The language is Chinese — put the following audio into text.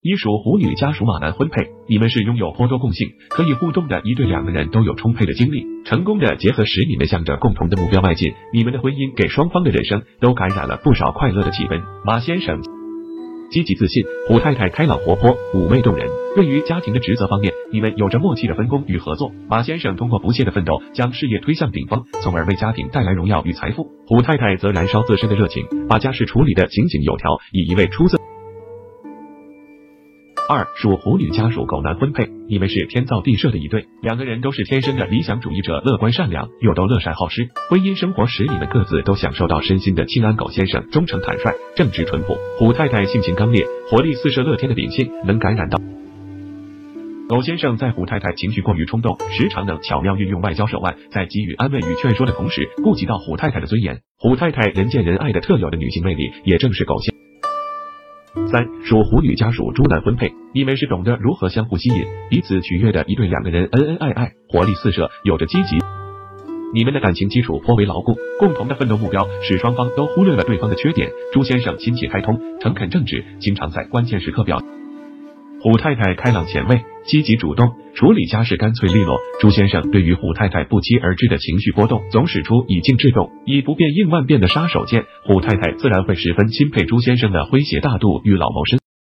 一属虎女加属马男婚配，你们是拥有颇多共性，可以互动的一对，两个人都有充沛的精力，成功的结合使你们向着共同的目标迈进。你们的婚姻给双方的人生都感染了不少快乐的气氛。马先生积极自信，虎太太开朗活泼，妩媚动人。对于家庭的职责方面，你们有着默契的分工与合作。马先生通过不懈的奋斗，将事业推向顶峰，从而为家庭带来荣耀与财富。虎太太则燃烧自身的热情，把家事处理得井井有条，以一位出色。二属虎女家属狗男婚配，你们是天造地设的一对，两个人都是天生的理想主义者，乐观善良，又都乐善好施。婚姻生活使你们各自都享受到身心的清安。狗先生忠诚坦率，正直淳朴；虎太太性情刚烈，活力四射，乐天的秉性能感染到。狗先生在虎太太情绪过于冲动，时常能巧妙运用外交手腕，在给予安慰与劝说的同时，顾及到虎太太的尊严。虎太太人见人爱的特有的女性魅力，也正是狗先。三属虎女家属猪男婚配，你们是懂得如何相互吸引、彼此取悦的一对，两个人恩恩爱爱，活力四射，有着积极。你们的感情基础颇为牢固，共同的奋斗目标使双方都忽略了对方的缺点。朱先生心气开通，诚恳正直，经常在关键时刻表。虎太太开朗前卫，积极主动，处理家事干脆利落。朱先生对于虎太太不期而至的情绪波动，总使出以静制动、以不变应万变的杀手锏。虎太太自然会十分钦佩朱先生的诙谐大度与老谋深。